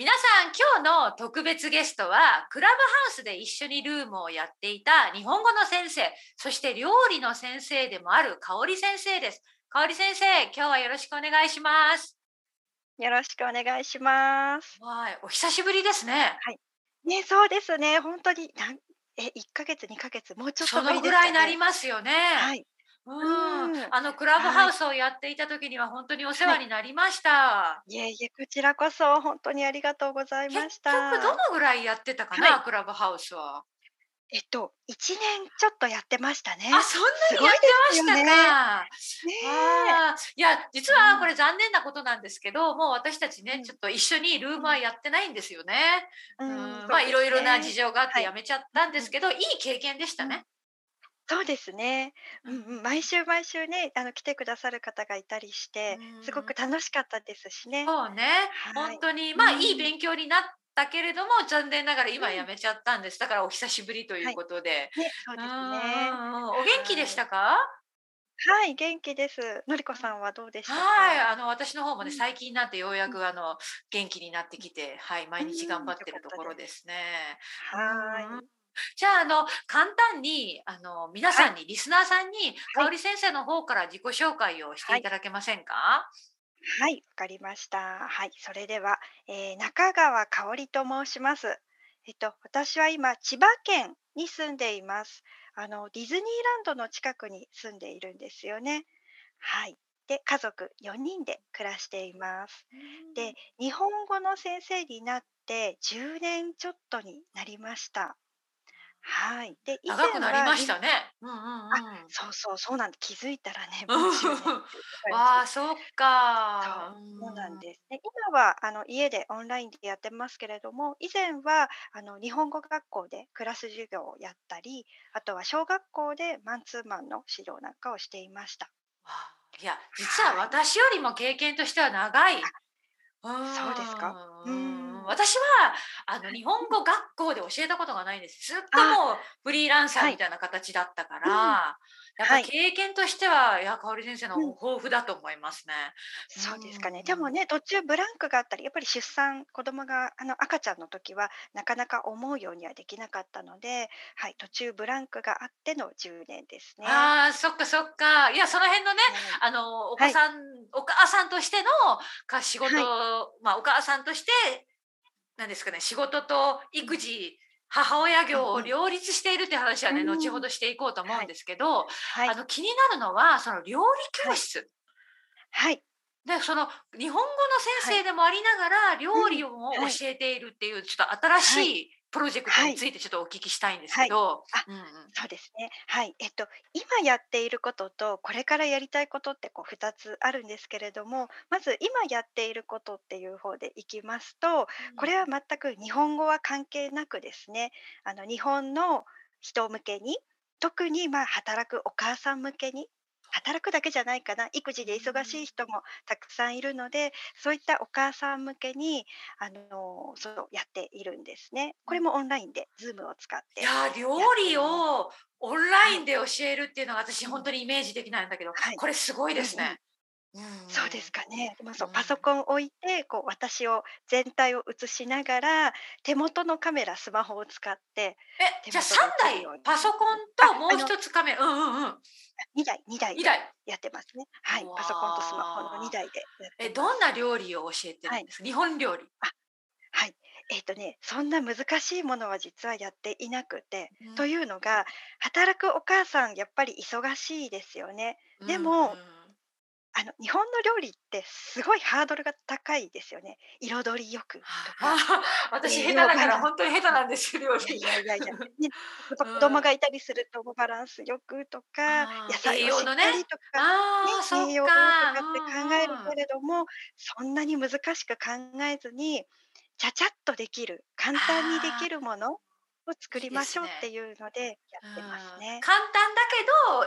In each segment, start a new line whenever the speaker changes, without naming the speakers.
皆さん今日の特別ゲストはクラブハウスで一緒にルームをやっていた日本語の先生そして料理の先生でもある香織先生です。香織先生今日はよろしくお願いします。
よろしくお願いします。
はいお久しぶりですね。
はい。ねそうですね。本当になんえ一ヶ月二ヶ月もうちょっと、
ね、そのぐらいなりますよね。
はい
うん、あのクラブハウスをやっていた時には本当にお世話になりました。
はい、いえいえこちらこそ本当にありがとうございました。
結局どのぐらいやってたかな、はい、クラブハウスは？
えっと一年ちょっとやってましたね。
あそんなにやってましたか？ね、ねいや実はこれ残念なことなんですけど、うん、もう私たちね、ちょっと一緒にルームはやってないんですよね。うん、うん。まあいろいろな事情があってやめちゃったんですけど、はい、いい経験でしたね。
そうですね。うんうん、毎週毎週ね、あの来てくださる方がいたりして、すごく楽しかったですしね。
そうね、はい、本当にまあ、いい勉強になったけれども、残念ながら今やめちゃったんです。だからお久しぶりということで。
ね、そうですね。
お元気でしたか？
はい、元気です。のりこさんはどうでしたか？
はい、あの私の方もね、最近になってようやくあの元気になってきて、はい、毎日頑張ってるところですね。
はい。
じゃあ、あの、簡単に、あの、皆さんに、リスナーさんに、香織先生の方から自己紹介をしていただけませんか？
はい、わかりました。はい、それでは、えー、中川香織と申します。えっと、私は今、千葉県に住んでいます。あの、ディズニーランドの近くに住んでいるんですよね。はい。で、家族4人で暮らしています。で、日本語の先生になって10年ちょっとになりました。はい。で、
以前長くなりましたね。うんうんうん。
あ、そうそう、そうなんで、気づいたらね、もう10年っていう 感
ああ、そっか。
そう、なんですね。今はあの家でオンラインでやってますけれども、以前はあの日本語学校でクラス授業をやったり、あとは小学校でマンツーマンの指導なんかをしていました。
あいや、実は私よりも経験としては長い。
そうですか？
うん、私はあの日本語学校で教えたことがないんです。ずっともうフリーランサーみたいな形だったから、やっぱ経験としては、はい、いや香織先生の豊富だと思いますね。
そうですかね。でもね途中ブランクがあったりやっぱり出産子供があの赤ちゃんの時はなかなか思うようにはできなかったので、はい、途中ブランクがあっての10年ですね。
ああそっかそっか。いやその辺のね、うん、あのお子さん、はい、お母さんとしてのか仕事、はい、まあお母さんとしてなんですかね仕事と育児母親業を両立しているって話はね、後ほどしていこうと思うんですけど、はい、あの気になるのはその料理教室。
はい。
でその日本語の先生でもありながら料理を教えているっていうちょっと新しいプロジェクトについてちょっとお聞きしたいんですけど、
はい、うんうん、そうですね。はい。えっと今やっていることとこれからやりたいことってこう2つあるんですけれども、まず今やっていることっていう方でいきますと、これは全く日本語は関係なくですね、あの日本の人向けに特にまあ働くお母さん向けに働くだけじゃないかな。育児で忙しい人もたくさんいるのでそういったお母さん向けにあのそうやっているんですね。これもオンラインで Zoom を使って
いや料理をオンラインで教えるっていうのが私本当にイメージできないんだけど、はい、これすごいですね。
うん、そうですかね。まあ、そうパソコン置いてこう私を全体を映しながら手元のカメラスマホを使って
えじゃあ3台パソコンともう一つカメラうんうんうん。
2台2台
2台。
やってますね。はいパソコンとスマホの2台で
えどんな料理を教えてるんです？か、はい、日本料理。
あはい。えっ、ー、とねそんな難しいものは実はやっていなくて、うん、というのが働くお母さんやっぱり忙しいですよね。でも、うんあの日本の料理ってすごいハードルが高いですよね。彩りよくとか。
私下手だから本当に下手なんですよ。
いやいやいや、ね、子供がいたりするとバランスよくとか、野菜をしっかりとか、ね、栄養とかって考えるけれども、そんなに難しく考えずに、ちゃちゃっとできる、簡単にできるものを作りましょうっていうのでやってますね。
簡単だ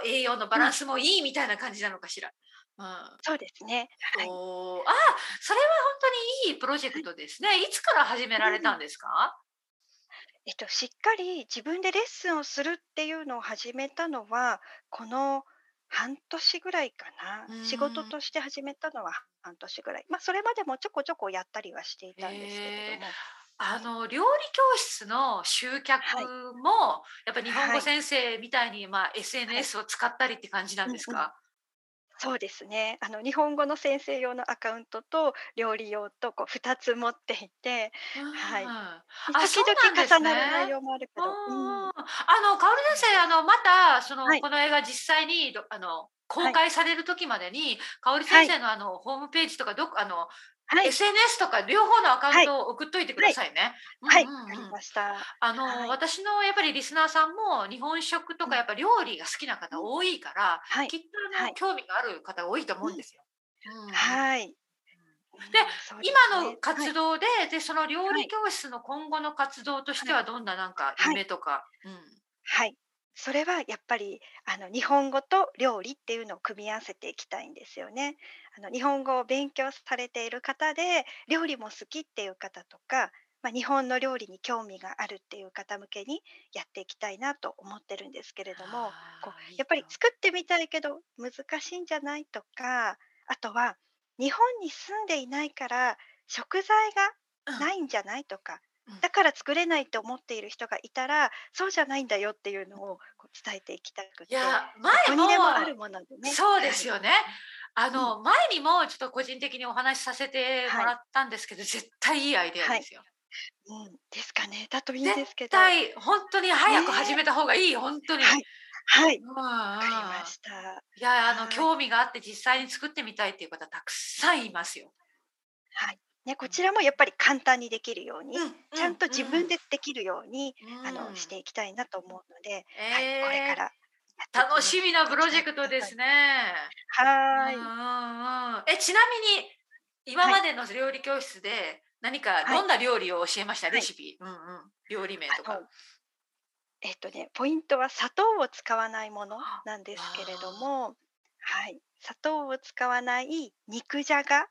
けど栄養のバランスもいいみたいな感じなのかしら。
うん、そうですね。はい。
おあ、それは本当にいいプロジェクトですね。いつから始められたんですか？
えっと、しっかり自分でレッスンをするっていうのを始めたのは、この半年ぐらいか
う
な。仕事
ん。
として始めたのは半年ぐらい。ま、それまでもちょこちょこやったりはしていたんですけれど。も。はい。
あの、料理教室の集客
はい。
も、やっぱ日本
はい。
語先生みたいに、ま、
はい。
SNS を使ったりって感じなん
うんうん。
ですか？
そうですね。あの、日本語の先生用のアカウントと、料理用と、こう2つ持っていて。はい。時。々重なる内容もあるけ
うん
どうん。
うん。あの、カオル先生、あ。の、また、その、
はい。
この映画実際に、どあの、公
はい。
開される時までに、カオル先
はい。
生の、あの、ホームページとか、どこあの、
はい。
SNS とか両方のアカウン
はい。
トを送っといてく
はい。
ださいね。
はい、分かり
んうん。
ました。
あの、
はい。
私のやっぱりリスナーさんも、日本食と
うん。
かやっぱ料理が好きな
うん。
方多いから、
はい。
きっと、あの、
はい。
興味がある方多いと
うん。
思うんですよ。うん。
はい。う
で、今の。活動で、で、その料
はい。
理教室の今後の活動とし
はい。
てはどんななんか
はい。
夢とか？うん。
はい。それはやっぱり、あの、日本語と料理っていうのを組み合わせていきたいんですよね。あの、日本語を勉強されている方で、料理も好きっていう方とか、ま、日本の料理に興味があるっていう方向けにやっていきたいなと思ってるんですけれども、こう、やっぱり
と
作ってみたいけど難しいんじゃないとか、あとは日本に住んでいないから食材が
うん。
ないんじゃないとか、
うん。
だから作れないって思っている人がいたら、そうじゃないんだよっていうのを、こう伝えていきたくて、
いや、前
もあ
も
るものでね
そうで
はい。
すよね。あ
うん。
の、前にもちょっと個人的にお話しさせて
はい。
もらったんですけど、絶対いいアイデア
はい。
ですよ。
うん、ですかね。だといいですけど。
対、ほんとに
ね。
早く始めた方がいい、ほんとに。
はい。はい。
うんうん。
分かりました。
いや、あの、
はい。
興味があって実際に作ってみたいっていう方たくさんいますよ。
はい。ね、こ
うん。
ちらもやっぱり簡単にできるように、
うん
ちゃんと自分。でできるように、
う
あの、し
ん。
ていきたいなと思うので、はい、これ
ええ。
から。
楽しみなプロジェクト。ですね。
はい。
え、ちなみに、今
はい。
までの料理教室で、何か
はい。
どんな料理を教えました？
はい。
レシピ？うんうん。料理名とか。
えっとね、ポイントは砂糖を使わないもの
あ
なんですけれど
あ。
も、はい。砂糖を使わない肉じゃが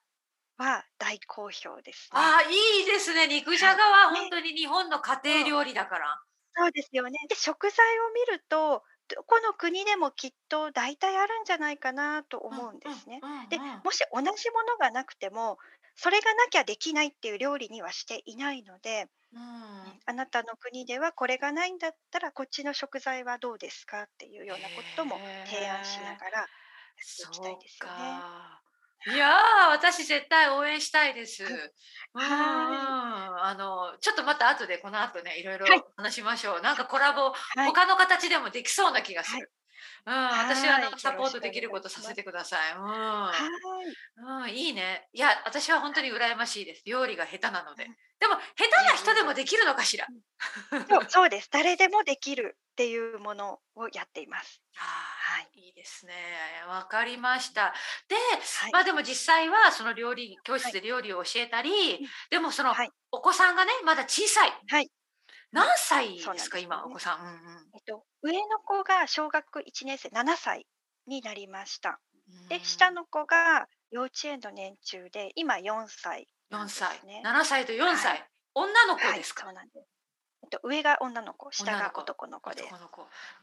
は大好評ですね。
ああ、いいですね。肉じ
はい。
ゃがはほん
ね。
とに日本の家庭。料理だから。
そうですよね。で、食材を見ると、どこの国でもきっと大体あるんじゃないかなと
うん
思うんで
うん
すね。で。もし同じものがなくても、それがなきゃできないっていう料理にはしていないので、
うーん。
うん、あなたの国ではこれがないんだったら、こっちの食材はどうですかっていうようなことも
へ
提案しな
え。
がらやっていきたいですよね。
か。いや、
はい。
私絶対応援したいです。あの、ちょっとまた後でこの後ね、色
はい。
々話しましょう。なんかコラボ、
はい。
他の形でもできそうな気がす
はい。
る。うん、私はあの、サポートできること。させてください。う
は
ん。
い。
うん、いいね。いや、私はほんと
はい。
に羨ましいです。料理が下手なので。
うん。
でも、下手な人で。もできるのかしら？
うん。そう、そうです。誰でもできるっていうものをやっています。
ああ、
はい。
いいですね。分かりました。で、
はい。
ま、でも実際はその料理教
はい。
室で料理を教えたり、
うん。
でもその
はい。
お子さんがね、まだ小さい。
はい。
何歳ですか？今、お。子さん。うんうん。
えっと、上の子が小学1年生、7歳になりました。で、下
ん。
の子が幼稚園の年中で、今4歳な
4
んで
歳。
すね。
7歳とよん
はい。
女の子
はい、
ですか？
そうなんです。えっと、上が女の子、下が男の子で。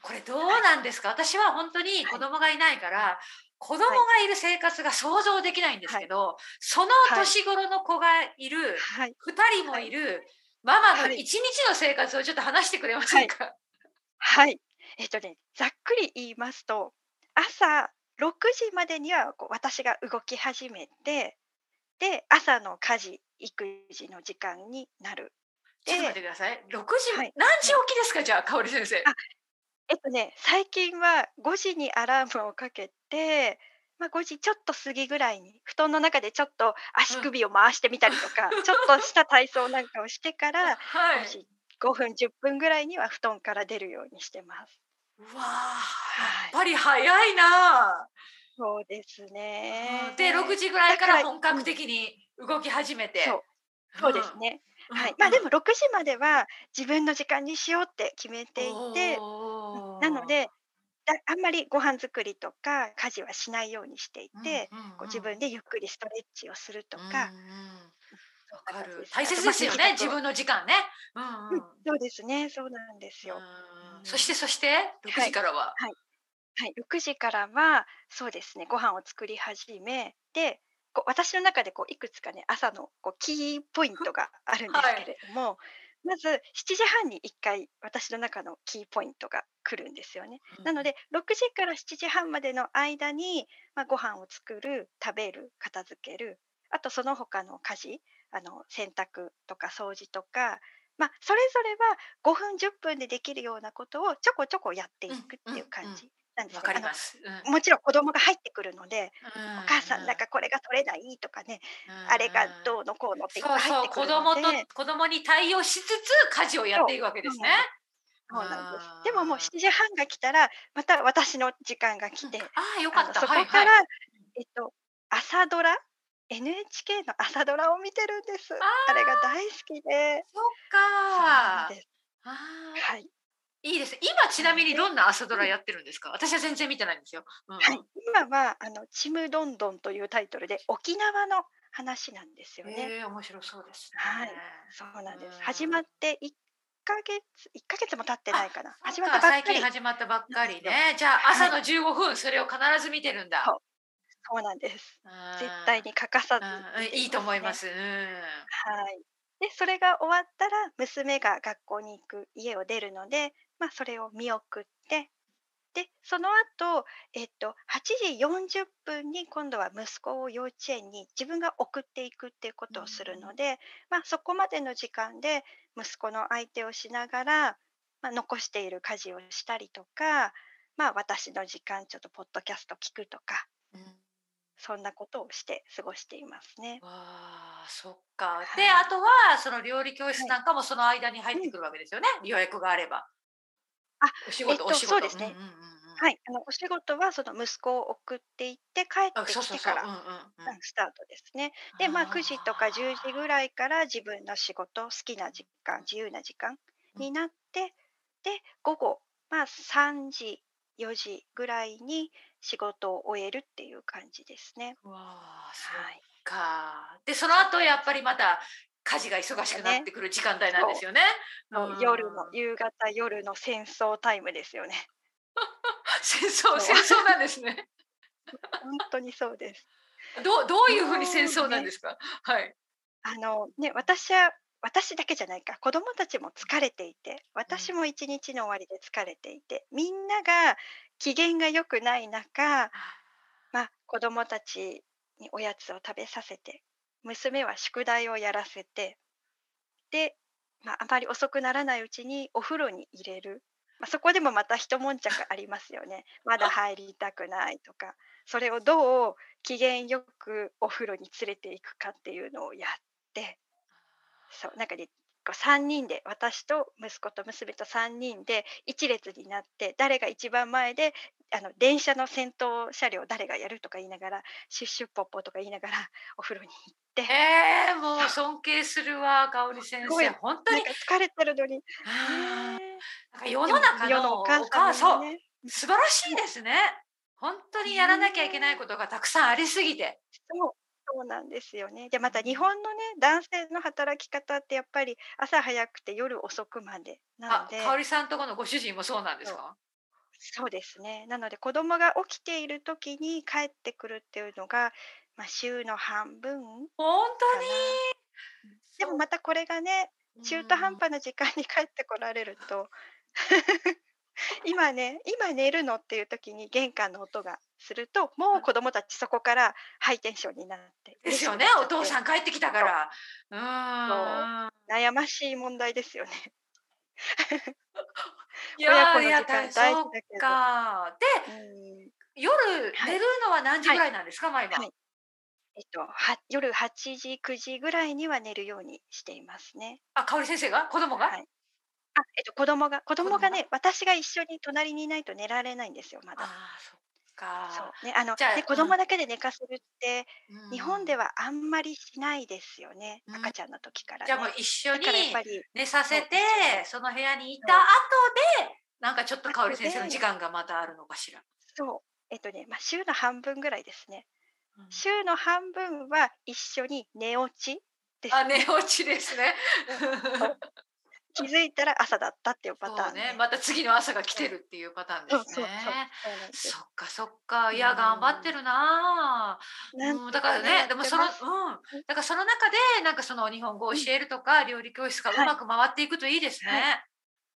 これどう
はい。
なんですか？私はほんとに
はい。
子供がいないか
うん。
ら、子供
はい。
がいる生活が想像できないんです
はい。
けど、その
はい。
年頃の子がいる、
はい。
2人も
はい。
いるママの
はい。
1日の生活をちょっと話してくれませ
はい。
んか？
はい。えっとね、ざっくり言いますと、朝6時までには、こう、私が動き始めて、で、朝の家事、育児の時間になる。
ちょっと待っ
で
てください。6時
はい。
何時
はい。
起きですか？じゃあ、かおり先生。
あ、えっとね、最近は5時にアラームをかけて、ま、5時ちょっと過ぎぐらいに、布団の中でちょっと足
うん。
首を回してみたりとか、ちょっとした体操なんかをしてか
あ、
ら、ご
はい。
じ5分、10分ぐらいには布団から出るようにしてます。
うわ、やっ
はい。
ぱり早いな。
そうです
うん、で、ろく
ね。
じぐらいか
ら
ら本格
うん。
的に動き始め
そう。
て。う
そう
ん。
ですね。
うん
はい。ま、で
うん。
も6時までは自分の時間にしようって決め
お
ていて、うん、なの
お。
で、だあんまりご飯作りとか家事はしないようにしてい
うん
て、
うん
こう自
うん。
分でゆっくりストレッチをすると。か、うん、そんな
分かる。大切ですよね、自分の時間ね。うん
うん、
うん。
そうですね、そうなんです
う
よ。
そし
うん。
てそして、6
はい。
時からは？
はい。はい、6時からは、そうですね、ご飯を作り始め、で、こう私の中でこういくつかね、朝のこうキーポイントがあるんですけれども、まず7時半に1回私の中のキーポイントが来るんですよね。なので6時から7時半までの間に、まあ、ご飯を作る食べる片付けるあとその他の家事あの洗濯とか掃除とか、まあ、それぞれは5分10分でできるようなことをちょこちょこやっていくっていう感じなんです
かります、
うん、もちろん子供が入ってくるので、お母さんなんかこれが取れないとかね、あれがどうのこうのっていってくるので
そうそう子供と子供に対応しつつ家事をやっていくわけですね。
そうなんです。でももう7時半が来たらまた私の時間が来て、あ
あよかった。
そこから、はいはい、えっと朝ドラ？NHK の朝ドラを見てるんです。あれが大好きで。
そっか。はい。いいです。今ちなみにどんな朝ドラやってるんですか？私は全然見てないんですよ。
うん、はい。今はあのちむどんどんというタイトルで沖縄の話なんですよね。
えー、面白そうです、
ね、はい。そうなんです。始まって一ヶ月一ヶ月も経ってないかな。
始まったばっかり。最近始まったばっかりね。じゃあ朝の十五分、それを必ず見てるんだ。
そうそうなんです。絶対に欠かさず、
ね、いいと思います。うん、はい。
でそれが終わったら娘が学校に行く家を出るのでまあ、それを見送ってでその後、えっと8時40分に今度は息子を幼稚園に自分が送っていくっていうことをするので、まあ、そこまでの時間で息子の相手をしながら、まあ、残している家事をしたりとか、まあ、私の時間ちょっとポッドキャスト聞くとか、うん、そんなことをして過ごしていますね。
わあそっか、はい、であとはその料理教室なんかもその間に入ってくるわけですよね、はい、予約があれば。
あ、お仕事、えっと、お仕事。そうですね。うんうんうんはい、あのお仕事はその息子を送っていって帰ってきてからスタートですね。で、まあ9時とか10時ぐらいから自分の仕事、好きな時間、自由な時間になって、で、午後、まあ3時、4時ぐらいに仕事を終えるっていう感じですね。
わあ、そっか。で、その後やっぱりまた家事が忙しくなってくる時間帯なんですよね。
夜の夕方夜の戦争タイムですよね。
戦争戦争なんですね。
本当にそうです。
どうどういうふうに戦争なんですか？ね、はい。
あのね私は私だけじゃないか子供たちも疲れていて私も一日の終わりで疲れていてみんなが機嫌が良くない中、まあ、子供たちにおやつを食べさせて娘は宿題をやらせてで、まあ、あまり遅くならないうちにお風呂に入れる、まあ、そこでもまた一悶着ありますよね。まだ入りたくないとか。それをどう機嫌よくお風呂に連れていくかっていうのをやって。そうなんかねこう3人で私と息子と娘と3人で一列になって誰が一番前であの電車の先頭車両誰がやるとか言いながらシュッシュッポッポとか言いながら お風呂に行って。
えー、もう 尊敬するわ香織先生。本当に。
疲れてるのに。
なんか世の中のお母さん、ね、素晴らしいですね。本当にやらなきゃいけないことがたくさんありすぎて。
そう。そうなんですよね。で、また日本のね、男性の働き方ってやっぱり朝早くて夜遅くまでなので。
香織さんとこのご主人もそうなんですか？
そうですね。なので子供が起きている時に帰ってくるっていうのが、まあ、週の半分
本当に？
でもまたこれがね中途半端な時間に帰ってこられると 今ね今寝るのっていう時に玄関の音がするともう子供たちそこからハイテンションになって
ですよねお父さん帰ってきたから。
うん。悩ましい問題ですよね
いやいや大かで、うん、夜寝るのは何時ぐらいなんですか、は？い、毎晩、はい。
えっと、は夜8時9時ぐらいには寝るようにしていますね。
あ、香織先生が？子供が、はい、
あ、えっと、子供が子供がね、私が一緒に隣にいないと寝られないんですよ、まだ。あそっか。そうね、あの、ね、子供だけで寝かせるって、うん、日本ではあんまりしないですよね、うん、赤ちゃんの時から、ね、
じゃあもう一緒に寝させて、その部屋にいた後で、なんかちょっと香織先生の時間がまたあるのかしら。
そう。えっとね、まあ、週の半分ぐらいですね。うん、週の半分は一緒に寝落ち
です、ね。あ、寝落ちですね。
気づいたら朝だったっていうパターン、
ね、また次の朝が来てるっていうパターンですね。そっかそっか。いや頑張ってるな、うん、だからねでもそのうん。だからその中でなんかその日本語を教えるとか、料理教室がうまく回っていくといいですね。はい、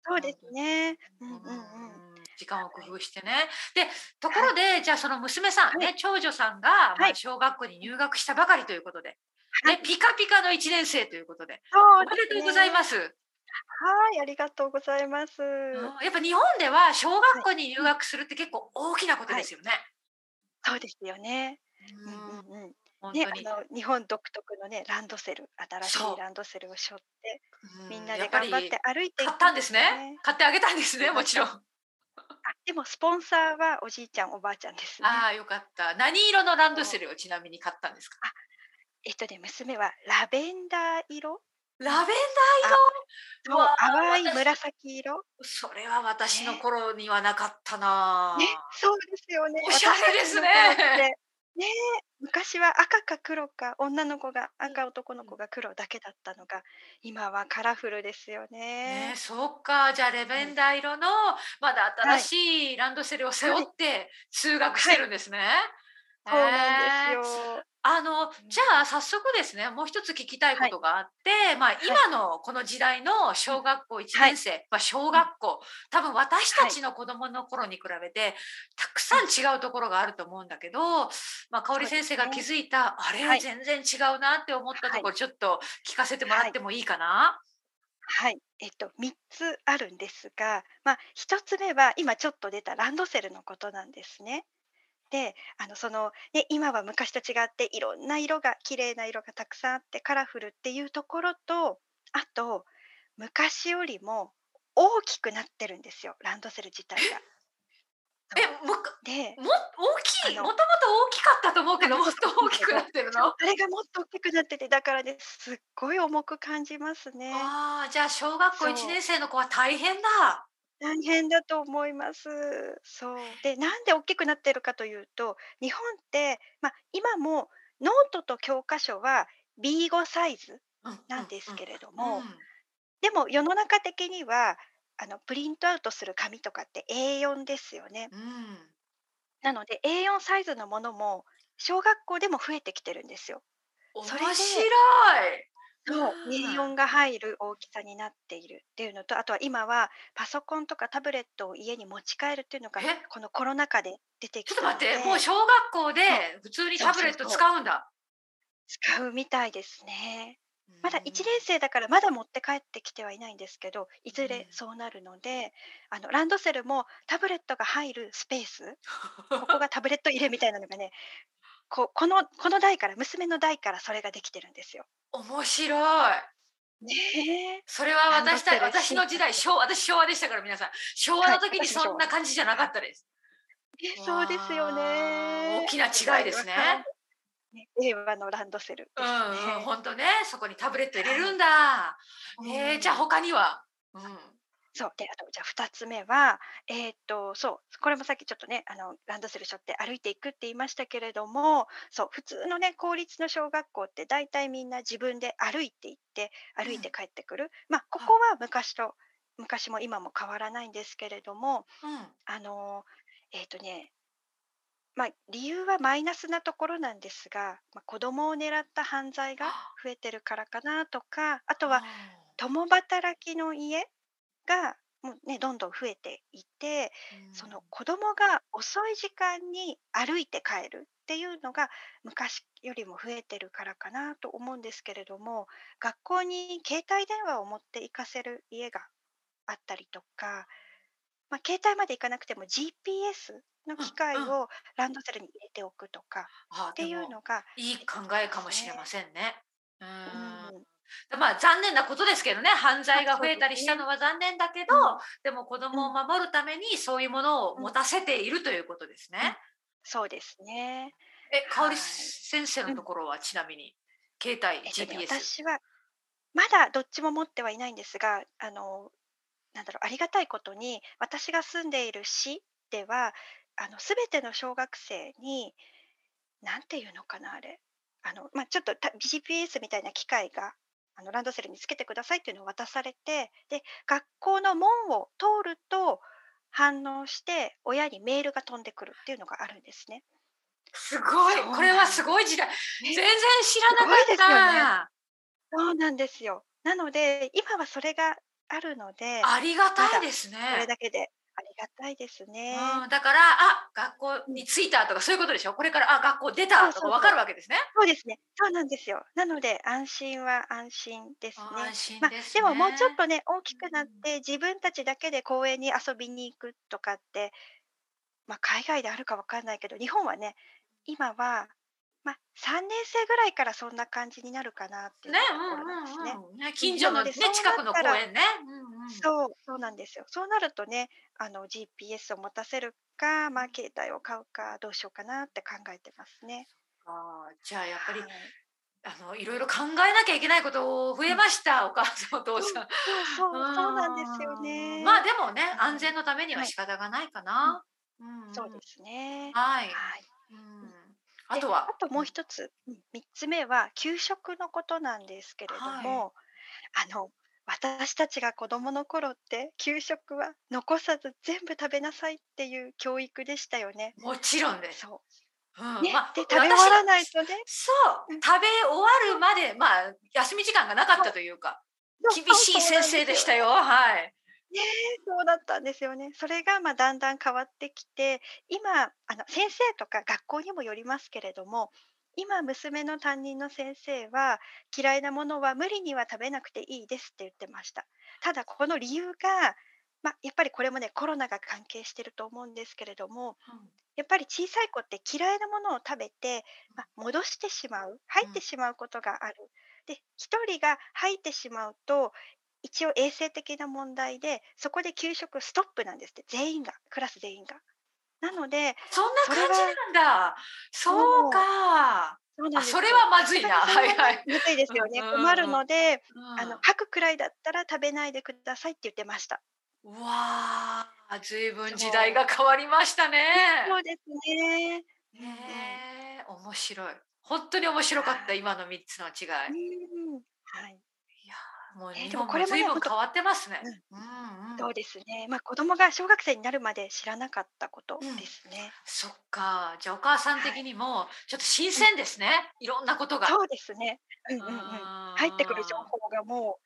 そうですね。うんうんうん。
時間を工夫してね。でところで、はい、じゃあその娘さんね、はい、長女さんが、まあ、小学校に入学したばかりということで、はい、ね、ピカピカの1年生ということで、おめでとうございます。はい、
ありがとうございます。
やっぱ日本では小学校に入学するって結構大きなことですよね。
そうですよね。うんうんうん。ね、あの日本独特のねランドセル新しいランドセルを背負ってみんなで頑張って歩いて、
ね、買ったんですね買ってあげたんですねもちろん
あ、でもスポンサーはおじいちゃんおばあちゃんですね。
ああ、よかった。何色のランドセルをちなみに買ったんですか？あ、
えっとね、娘はラベンダー色。
ラベンダー
色？そう、淡い紫色？
それは私の頃にはなかったな。
ね、そうですよね。
おしゃれですね。
ね昔は赤か黒か女の子が赤男の子が黒だけだったのが今はカラフルですよね。
ねそうかじゃあレベンダー色のまだ新しいランドセルを背負って通学してるんですね。はい
そうなんですよ。
あのじゃあ早速ですねもう一つ聞きたいことがあって、はい、まあ、今のこの時代の小学校1年生、はい、まあ、小学校多分私たちの子どもの頃に比べて、たくさん違うところがあると思うんだけど、まあ、香織先生が気づいた、ね、あれは全然違うなって思ったところ、ちょっと聞かせてもらってもいいかな？
はい、えっと、3つあるんですが、まあ、1つ目は今ちょっと出たランドセルのことなんですね。で、あの、その、ね、今は昔と違っていろんな色が綺麗な色がたくさんあってカラフルっていうところと、あと、昔よりも大きくなってるんですよ、ランドセル自体が。
え、もで、も大きい、もともと大きかったと思うけど、もっと大きくなってるの？
あれがもっと大きくなってて、だからね、すっごい重く感じますね。
ああ、じゃあ小学校1年生の子は大変だ。
大変だと思います。そう。で、なんで大きくなってるかというと、日本って、まあ、今もノートと教科書は B5 サイズなんですけれども、でも世の中的には、あの、プリントアウトする紙とかって A4 ですよね。
うん。
なので A4 サイズのものも小学校でも増えてきてるんですよ。
面白い。
そう、A4 が入る大きさになっているっていうのと、あとは今はパソコンとかタブレットを家に持ち帰るっていうのが、
え？
このコロナ禍で出て
ちょ
きた
っと待って、もう小学校で普通にタブレット使うんだ。
使うみたいですね。まだ1年生だからまだ持って帰ってきてはいないんですけど、いずれそうなるので、あのランドセルもタブレットが入るスペース、ここがタブレット入れみたいなのがね、ここのこの代から娘の代からそれができてるんですよ。
面白い。
ねえ。
それは私た私の時代、昭私昭和でしたから皆さん。昭和の時にそんな感じじゃなかったです。
え、そうですよね。
大きな違いですね。
ね、令和のランドセルですね。
うんうん、本当ね、そこにタブレット入れるんだ。えー、じゃあ他には？うん。
そう。で、あと、じゃあ2つ目は、えっと、そう、これもさっきちょっとね、あの、ランドセル背負って歩いていくって言いましたけれども、そう、普通のね、公立の小学校って大体みんな自分で歩いて行って、歩いて帰ってくる。まあ、ここは昔と昔も今も変わらないんですけれども、
うん。
あの、えっとね、まあ、理由はマイナスなところなんですが、まあ、子供を狙った犯罪が増えてるからかなとか、あとは共働きの家が、もうね、どんどん増えていて、その子供が遅い時間に歩いて帰るっていうのが昔よりも増えてるからかなと思うんですけれども、学校に携帯電話を持って行かせる家があったりとか、まあ、携帯まで行かなくても GPS の機械をランドセルに入れておくとかっていうのが、
いい考えかもしれませんね。うん。まあ残念なことですけどね犯罪が増えたりしたのは残念だけど、でも子供を守るためにそういうものを持たせているということですね。
そうですね。
え、香織先生のところはちなみに携帯、
えっとね、私はまだどっちも持ってはいないんですが、あのなんだろうありがたいことに私が住んでいる市ではあの全ての小学生に何ていうのかなあれ。あの、まあ、ちょっと GPS みたいな機械があのランドセルにつけてくださいっていうのを渡されてで学校の門を通ると反応して親にメールが飛んでくるっていうのがあるんですね。
すごいこれはすごい時代全然知らなかった。
そうなんですよ。なので今はそれがあるので
ありがたいですね。
それだけでありがたいですね。
うん、だから、あ、学校に着いたとかそういうことでしょ？これからあ学校出たとかわかるわけですね。
そうですね。そうなんですよ。なので安心は安心ですね。
安心です、
ね、まあ、でももうちょっとね大きくなって自分たちだけで公園に遊びに行くとかってまあ海外であるかわかんないけど日本はね今はまあ、3年生ぐらいからそんな感じになるかなっていうところなんですね。ね
うんうんうん、近所の、ね、近くの公園ね。
そう、そうなんですよ。そうなるとね、あの GPS を持たせるか、まあ、携帯を買うか、どうしようかなって考えてますね。
あじゃあやっぱり、はい、あのいろいろ考えなきゃいけないこと増えました、うん、お母さんお父さん。
そうそうそうなんですよね。
まあでもね、安全のためには仕方がないかな。
はい、うん、そうですね。
はい。はい。うんあとは
あともう一つ、3つ目は給食のことなんですけれども、はい、あの私たちが子どもの頃って給食は残さず全部食べなさいっていう教育でしたよね。
もちろんです。
そう。うん。ね、まあ、で食べ終わらないとね。
そう、食べ終わるまでまあ休み時間がなかったというか厳しい先生でしたよ。はい。
ね、そうだったんですよね。それが、ま、だんだん変わってきて、今、あの、先生とか学校にもよりますけれども、今、娘の担任の先生は、嫌いなものは無理には食べなくていいですって言ってました。ただ、この理由が、ま、やっぱりこれもね、コロナが関係してると思うんですけれども、うん。やっぱり小さい子って嫌いなものを食べて、ま、戻してしまう、吐いてしまうことがある。で、1人が吐いてしまうと、一応衛生的な問題で、そこで給食ストップなんですって、全員が、クラス全員が。なので、
そんな感じなんだ。そうか。そそれはまずいな。はいはい。
まずいですよね。困るので、あの吐くくらいだったら食べないでくださいって言ってました。
わあ、ずいぶん時代が変わりましたね。
そうですね。
ね、面白い。本当に面白かった、今の三つの違い。
はい。
もう日本も随分変わってますね。
うん、そうですね。まあ子供が小学生になるまで知らなかったことですね。うん、
そっか。じゃあお母さん的にもちょっと新鮮ですね。いろんなことが。
そうですね。うんうんうん。入ってくる情報がも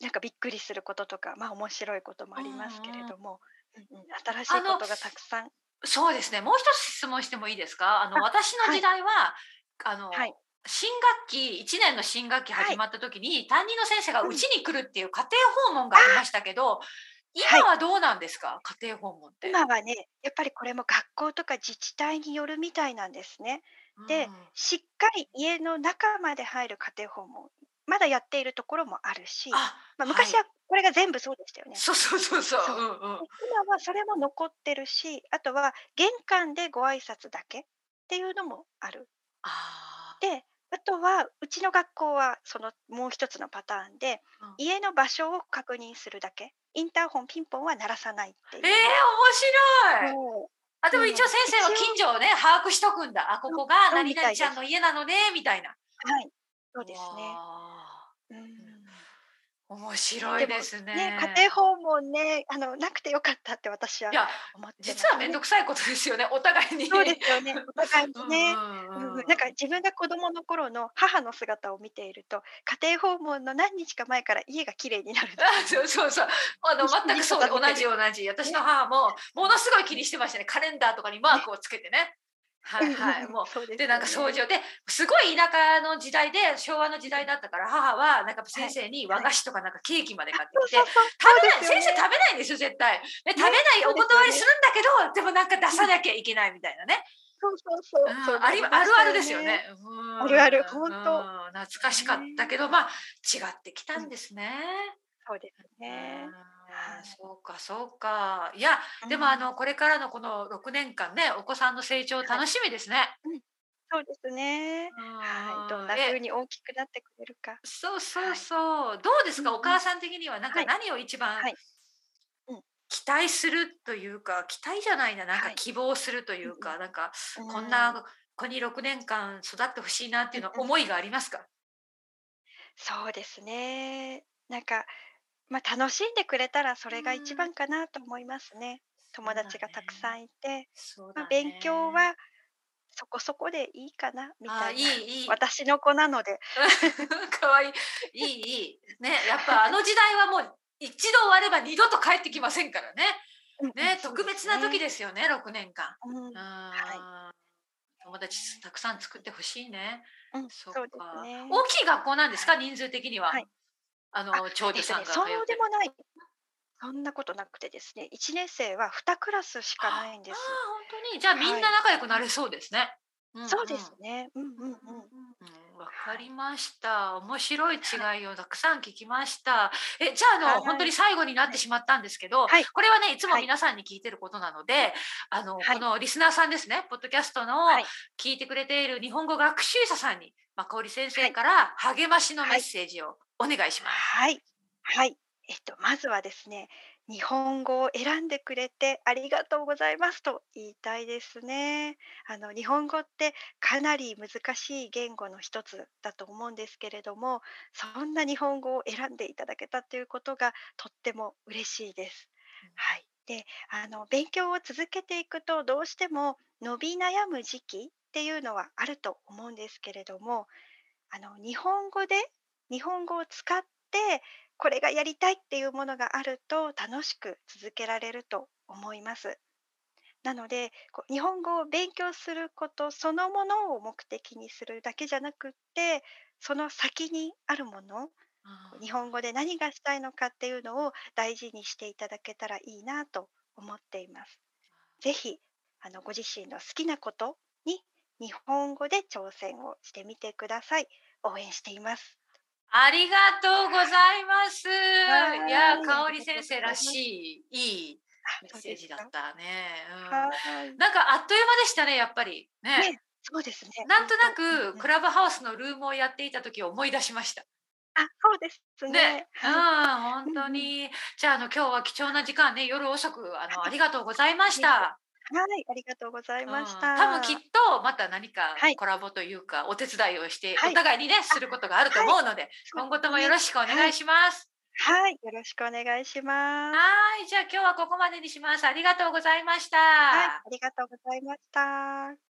うなんかびっくりすることとか、まあ面白いこともありますけれども、うんうん、新しいことがたくさん。
そうですね。もう一つ質問してもいいですか？あの私の時代は、はい、あの、はい、新学期1年の新学期始まった時に、はい、担任の先生がうちに来るっていう家庭訪問がありましたけど、今はどうなんですか、はい、家庭訪問って。
今はね、やっぱりこれも学校とか自治体によるみたいなんですね。で、うん、しっかり家の中まで入る家庭訪問、まだやっているところもあるし、あまあ、昔はこれが全部そうでしたよね。
そうそうそうそう。そううんうん、
今はそれも残ってるし、あとは玄関でご挨拶だけっていうのもある。あで、あとは、うちの学校はそのもう一つのパターンで、うん。家の場所を確認するだけ。インターホン、ピンポンは鳴らさないってい
ええ、面白い。あ、でも一応先生は近所をね、把握しとくんだ。あ、ここが何々ちゃんの家なのね、みたいな。
はい、そうですね。
うん。面白いですね。
ね、家庭訪問ね、あのなくてよかったって私はい
や、実は面倒くさいことですよね、お互いに。
そうですよね、お 互いにね。うんなんか自分が子供の頃の母の姿を見ていると、家庭訪問の何日か前から家が綺麗になる。
あ、そうそうそう。あの全くそう同じ同じ。私の母もものすごい気にしてましたね。カレンダーとかにマークをつけてね。はいはい、もうで、ね、なんか掃除を。ですごい田舎の時代で昭和の時代だったから母はなんか先生に和菓子とかなんかケーキまで買ってきて、食べない。先生食べないんですよ絶対、ね、食べないお断りするんだけどでもなんか出さなきゃいけないみたいなね。
そうそうそう。
ありあるあるですよね。
あるある。本当。
懐かしかったけど、まあ違ってきたんですね。
そうですね。
そうかそうか。いや、でもあのこれからのこの6年間ね、お子さんの成長楽しみですね。
うん、そうですね。はい、どんな風に大きくなってくれるか。
そうそうそう。どうですか、お母さん的にはなんか何を一番期待するというか、期待じゃないな、なんか希望するというか、なんかこんな子に6年間育ってほしいなっていうの思いがありますか？
そうですね。なんか、まあ、楽しんでくれたらそれが一
うん。
番かなと思いますね。友達がたくさ
ね。
んいて、まあ、勉強
ね。
はそこそこでいいかなみ
ああ、い
たいな。
い。
私の子なので。
可愛いい。いいいい。ね、やっぱあの時代はもう一度終われば二度と帰ってきませんからね。ね、特別な時
です
よね、6年間。
うん、
う
はい。
友達たくさん作ってほしいね。
うん、
そ
うです
か。
ね。
大きい学校なんですか？
はい。
人数的には。
はい。
あ
あ、
の、長女さんが
そう。でもない。そんなことなくてですね、1年生は2クラスしか
あ、
ないん
ああ、
です。
ほんとに。じゃあみん
はい。
な仲良くなれそうですね。うんうん。
そうですね。うんうんうん。
うん、わか
はい。
りました。面白い
はい。
違いをたくさん聞きました。え、じゃあ、あの、
はい。
に最後になっ
はい。
てしまったんですけど、
はい。
これはね、いつも
はい。
皆さんに聞いてることなので、あの、
はい。
このリスナーさんですね、ポッドキャストの
はい。
聞いてくれている日本語学習者さんに、ま、香織先
はい。
生から励ましのメッ
はい。
セージをお願いします。
はい。はい。えっと、まずはですね、日本語を選んでくれてありがとうございますと言いたいですね。あの、日本語ってかなり難しい言語の一つだと思うんですけれども、そんな日本語を選んでいただけたということがとっても嬉しいです。
うん。
はい。で、あの、勉強を続けていくとどうしても伸び悩む時期っていうのはあると思うんですけれども、あの、日本語で日本語を使って、これがやりたいっていうものがあると、楽しく続けられると思います。なので、日本語を勉強することそのものを目的にするだけじゃなくって、その先にあるもの、日本
あ
語で何がしたいのかっていうのを大事にしていただけたらいいなと思っています。ぜひ、あの、ご自身の好きなことに日本語で挑戦をしてみてください。応援しています。
あ、ありがとうご
はい。
ざいます。
は
いや、香織先生ら。しい、いい
あ、
メッセージだっ？たね。なんかあっという間でしたね、やっぱり。ね。
ね、そうですね、
なんとなく
うん。
クラブハウスのルームをやっていた時を思い出しました。
あ、そうです
ね、
ね。
うん、
はい。
ほん
うんうん。
とに。じゃあ、あの、今日は貴重な時間ね、夜遅く、あの、あ
はい。
りがとうございまし。た。
はい、ありがとうございまし
うん、多分きっ
た。
とまた何か
はい。
コラボというか、お手伝いをして、
はい。
お互いにね、
あ、
することがあると
はい。
思うので、
そう
今後と。もよろしくお願い
はい。
します。
はい、よろしくお願いします。
はい、じゃあ今日はここまでにします。ありがとうございまし
はい、
た。
ありがとうございました。